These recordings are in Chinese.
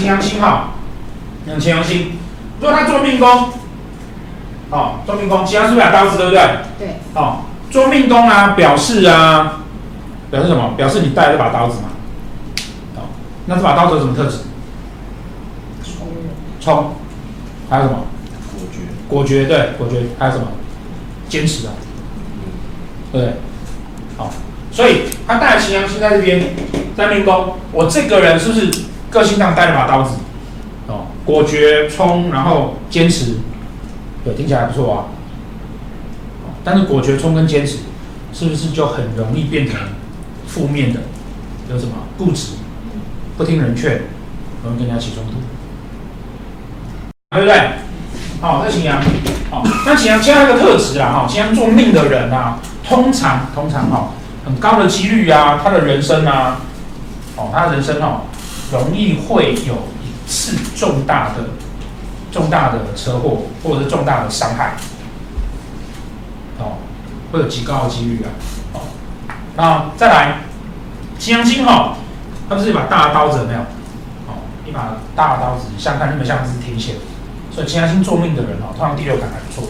擎羊星哈，讲擎羊星，如果他做命宫，哦，做命宫，擎羊是不是把刀子，对不对？对。哦，做命宫啊，表示啊，表示什么？表示你带了这把刀子嘛。哦，那这把刀子有什么特质？冲。冲。还有什么？果决。果决，对，果决。还有什么？坚持啊。对。好，所以他带了擎羊星在这边，在命宫，我这个人是不是个性上带了把刀子？哦，果决、冲，然后坚持，对，听起来还不错啊。但是果决、冲跟坚持，是不是就很容易变成负面的？有什么固执、不听人劝，容易跟人家起冲突，对不对？好，这擎羊，好，那擎羊其他一个特质啊，哈，擎羊做命的人啊，通常通常哈，很高的几率啊，他的人生啊，哦，他的人生哦，容易会有一次重大的、重大的车祸，或者是重大的伤害。哦，会有极高的几率啊！那再来，擎羊星哈，它不是一把大刀子有没有？哦，一把大刀子，像看那么像是天线，所以擎羊星做命的人哦，通常第六感还不错。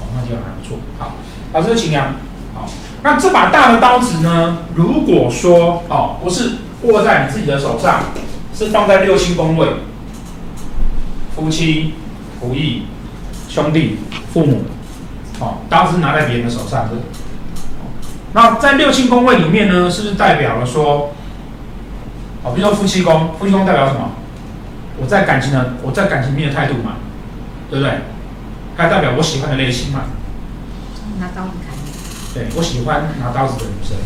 哦，那第六感还不错。好，好，这是擎羊。好，那这把大的刀子呢？如果说哦，不是握在你自己的手上，是放在六亲宫位，夫妻、仆役、兄弟、父母。哦，刀子拿在别人的手上，是。那在六亲宫位里面呢，是不是代表了说，哦，比如说夫妻宫，夫妻宫代表什么？我在感情的，我在感情里面的态度嘛，对不对？它代表我喜欢的类型嘛。拿刀子砍你。对，我喜欢拿刀子的女生，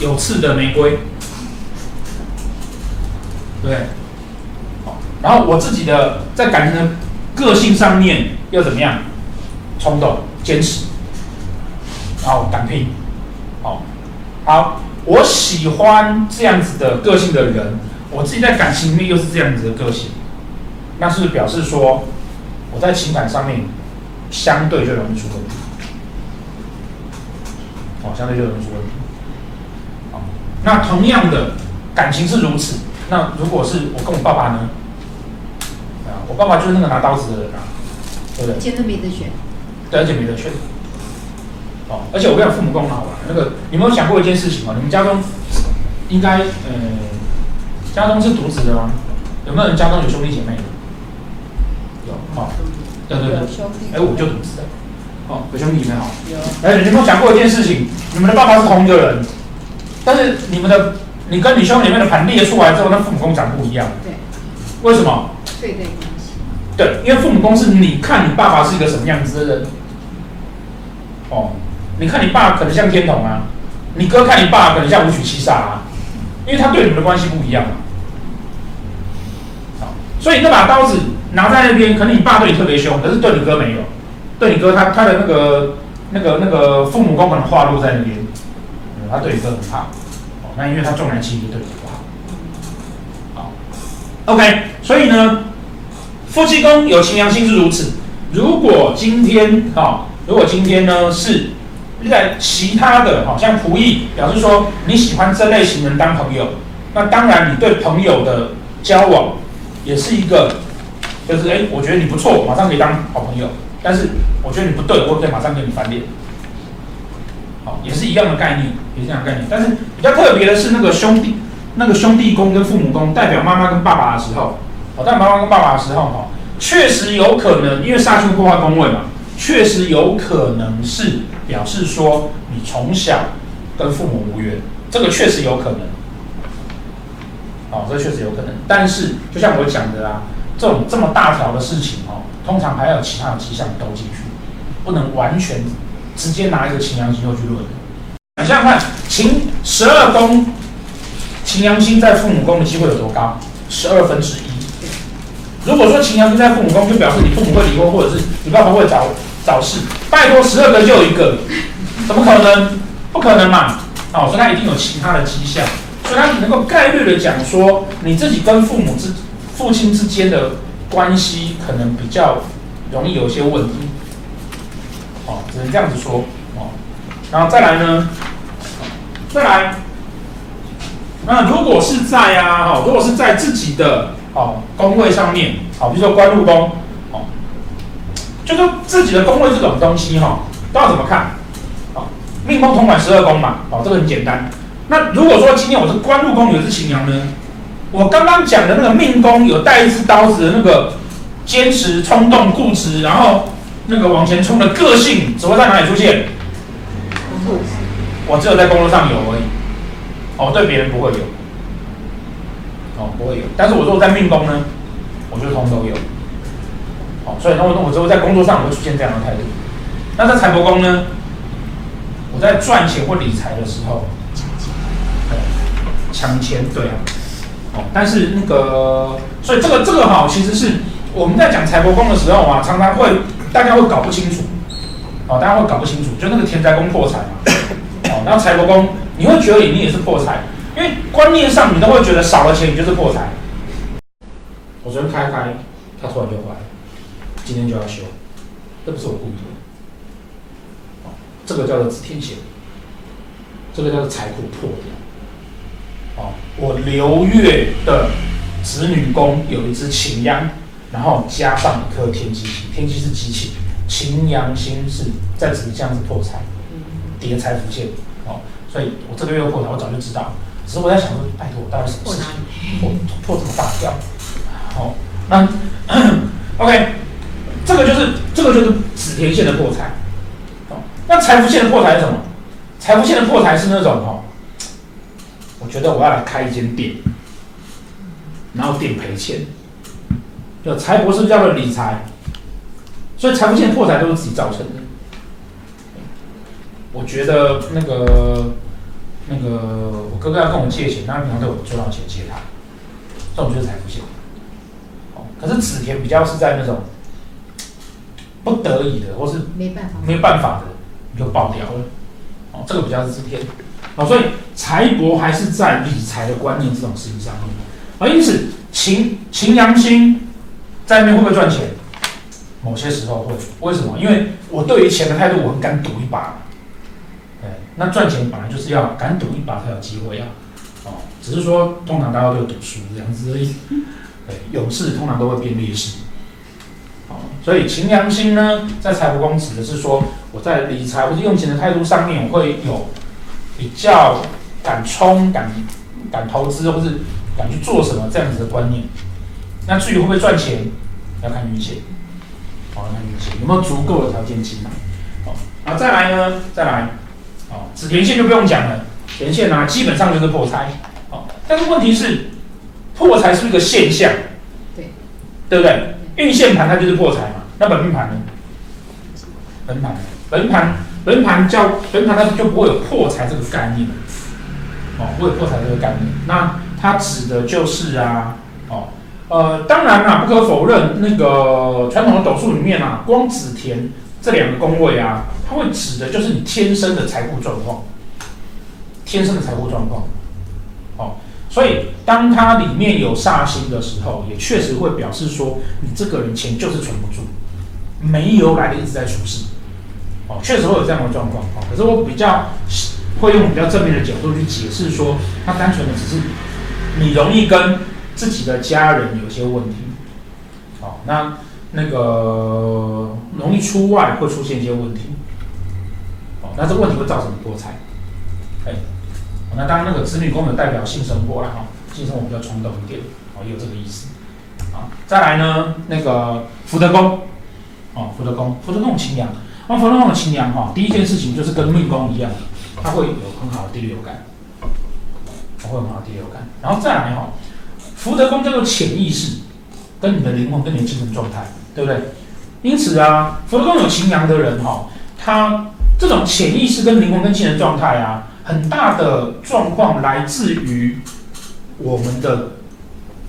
有刺的玫瑰，对。然后我自己的在感情的个性上面又怎么样？冲动、坚持，然后敢拼，好，好，我喜欢这样子的个性的人，我自己在感情里面又是这样子的个性，那是表示说我在情感上面相对就容易出问题，哦，相对就容易出问题，那同样的感情是如此，那如果是我跟我爸爸呢？啊，我爸爸就是那个拿刀子的人啊，对不对？现在没得选。对，而且没得选。哦，而且我跟你讲，父母宫很好玩。那个，你有没有想过一件事情吗？你们家中应该，呃，家中是独子的吗？有没有人家中有兄弟姐妹？有，哦，对对对，哎，我就独子的。哦，有兄弟姐妹好。有。哎，你有没有想过一件事情？你们的爸爸是同一个人，但是你们的，你跟你兄弟姐妹的盘列出来之后，那父母宫长不一样。对。为什么？对对。对，因为父母宫是你看你爸爸是一个什么样子的人。哦，你看你爸可能像天童啊，你哥看你爸可能像五曲七杀啊，因为他对你们的关系不一样嘛。好，所以那把刀子拿在那边，可能你爸对你特别凶，可是对你哥没有，对你哥他他的那个那个那个父母宫可能化落在那边，嗯，他对你哥很怕。哦，那因为他重男轻女，对你不好。好，OK，所以呢，夫妻宫有情良心是如此。如果今天哈。哦如果今天呢是在其他的，好像仆役，表示说你喜欢这类型人当朋友，那当然你对朋友的交往也是一个，就是哎，我觉得你不错，马上可以当好朋友。但是我觉得你不对，我可以马上跟你翻脸。好，也是一样的概念，也是一样的概念。但是比较特别的是那个兄弟，那个兄弟宫跟父母宫代表妈妈跟爸爸的时候，哦，代表妈妈跟爸爸的时候，哈，确实有可能，因为煞气破坏宫位嘛。确实有可能是表示说你从小跟父母无缘，这个确实有可能。哦，这确实有可能。但是就像我讲的啊，这种这么大条的事情哦，通常还要有其他的迹象都进去，不能完全直接拿一个擎羊星就去论。想想看，擎十二宫擎羊星在父母宫的机会有多高？十二分之一。如果说擎羊星在父母宫，就表示你父母会离婚，或者是你爸爸会找。找事，拜托十二个就一个，怎么可能？不可能嘛！哦，所以他一定有其他的迹象，所以他能够概率的讲说，你自己跟父母之父亲之间的关系可能比较容易有一些问题。哦，只能这样子说。哦，然后再来呢？再来，那如果是在啊，哈，如果是在自己的哦宫位上面，好，比如说官禄宫，哦，就说自己的宫位这种东西哈，都要怎么看？好，命宫同管十二宫嘛，哦，这个很简单。那如果说今天我是官禄宫有一只擎羊呢，我刚刚讲的那个命宫有带一只刀子的那个坚持、冲动、固执，然后那个往前冲的个性，只会在哪里出现？我只有在工作上有而已，哦，对别人不会有，哦，不会有。但是我如果在命宫呢，我就通都有，哦，所以那我我只有在工作上我会出现这样的态度。那在财帛宫呢，我在赚钱或理财的时候，抢钱，对啊，哦，但是那个，所以这个这个哈，其实是我们在讲财帛宫的时候啊，常常会大家会搞不清楚，哦，大家会搞不清楚，就那个田宅宫破财嘛。然后财帛宫，你会觉得你也是破财，因为观念上你都会觉得少了钱你就是破财。我昨天开开，它突然就坏了，今天就要修，这不是我故意的。这个叫做子天线，这个叫做财库破掉。哦，我流月的子女宫有一只擎羊，然后加上一颗天机星，天机是机器，擎羊星是在子这样子破财，叠财福线。所以我这个月破财，我早就知道。只是我在想说，拜托，我到底什么事情破破这么大掉？好，那 OK，这个就是这个就是紫田线的破财。好，那财富线的破财是什么？财富线的破财是那种哈，我觉得我要来开一间店，然后店赔钱。就财帛是叫做理财？所以财富线破财都是自己造成的。我觉得那个那个我哥哥要跟我借钱，那平常对我赚到钱借他，这种就是财富线。哦，可是子田比较是在那种不得已的，或是没办法没办法的，你就爆掉了。哦，这个比较是子田。哦，所以财帛还是在理财的观念这种事情上面。而因此擎擎羊星在那边会不会赚钱？某些时候会。为什么？因为我对于钱的态度，我很敢赌一把。那赚钱本来就是要敢赌一把才有机会啊，哦，只是说通常大家都有赌输这样子而已。对，勇士通常都会变劣势。哦，所以擎羊星呢，在财帛宫指的是说，我在理财或者用钱的态度上面，我会有比较敢冲、敢敢投资，或是敢去做什么这样子的观念。那至于会不会赚钱，要看运气。好，要看运气有没有足够的条件进来。好，然后再来呢，再来。哦，子田线就不用讲了，田线啊，基本上就是破财。哦，但是问题是，破财是一个现象？对，对不对？运线盘它就是破财嘛。那本命盘呢？本盘，本盘，本盘叫本盘，它就不会有破财这个概念。哦，不会有破财这个概念。那它指的就是啊，哦，呃，当然啦，不可否认，那个传统的斗数里面啊，光子田这两个宫位啊。它会指的就是你天生的财富状况，天生的财富状况，哦，所以当它里面有煞星的时候，也确实会表示说你这个人钱就是存不住，没由来的一直在出事，哦，确实会有这样的状况，哦，可是我比较会用比较正面的角度去解释说，它单纯的只是你容易跟自己的家人有些问题，哦，那那个容易出外会出现一些问题。哦那这个问题会造成破财，哎，那当然那个子女宫的代表性生活了哈，性生活比较冲动一点，哦，也有这个意思，啊，再来呢，那个福德宫，哦，福德宫，福德宫清凉，那福德宫的清凉哈，第一件事情就是跟命宫一样，它会有很好的第六感，它会有很好的第六感，然后再来哈，福德宫叫做潜意识，跟你的灵魂跟你的精神状态，对不对？因此啊，福德宫有擎羊的人哈，他。这种潜意识跟灵魂跟精神状态啊，很大的状况来自于我们的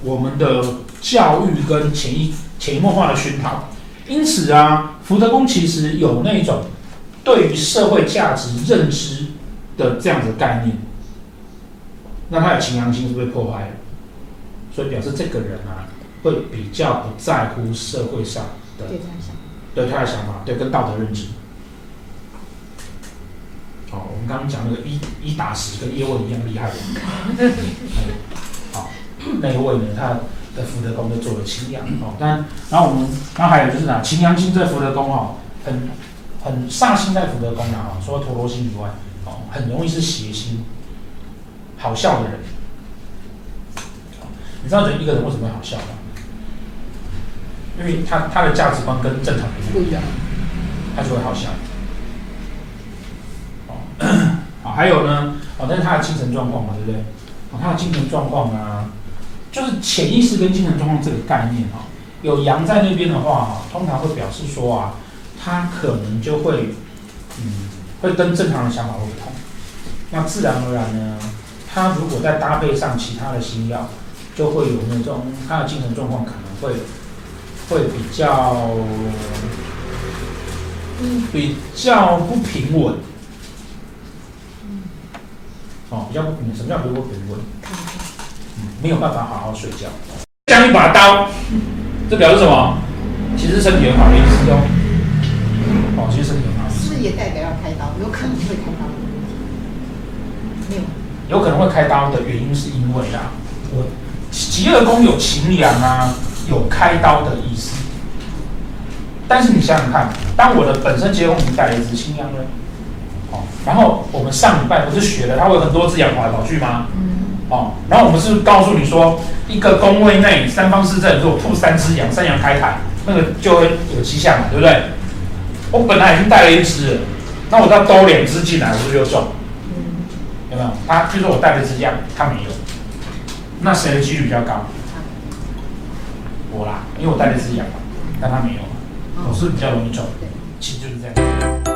我们的教育跟潜意潜移默化的熏陶。因此啊，福德宫其实有那种对于社会价值认知的这样子的概念。那他的擎羊星是被破坏了，所以表示这个人啊，会比较不在乎社会上的对他的想法，对跟道德认知。好，我们刚刚讲那个一一打十跟叶问一样厉害的，那一位呢，他的福德宫就做了擎羊哦。但然后我们，然后还有就是呢，擎羊星在福德宫哦，很很煞星在福德宫啊，除了陀罗星以外，哦，很容易是邪星，好笑的人。你知道人一个人为什么会好笑吗？因为他他的价值观跟正常人不一样，他就会好笑。哦，好，还有呢，哦，但是他的精神状况嘛，对不对？哦，他的精神状况啊，就是潜意识跟精神状况这个概念哦，有羊在那边的话，通常会表示说啊，他可能就会，嗯，会跟正常的想法会不同。那自然而然呢，他如果再搭配上其他的新药，就会有那种他的精神状况可能会。会比较，比较不平稳，哦，比较不平稳。什么叫不平稳？嗯，没有办法好好睡觉。像一把刀，这表示什么？其实身体很好的意思哦。哦，其实身体很好。是不是也代表要开刀？有可能会开刀。没有。有可能会开刀的原因是因为啊，我疾厄宫有擎羊啊。有开刀的意思，但是你想想看，当我的本身结构已经带了一只擎羊呢，哦，然后我们上礼拜不是学了，它会有很多只羊跑来跑去吗？哦，然后我们是告诉你说，一个宫位内三方四正，如果吐三只羊，三羊开泰，那个就会有迹象嘛，对不对？我本来已经带了一只，那我再兜两只进来，是不是就中？有没有？他就说我带了一只羊，他没有，那谁的几率比较高？我啦，因为我带的是羊嘛，但他没有嘛，我是比较容易中，其实就是这样。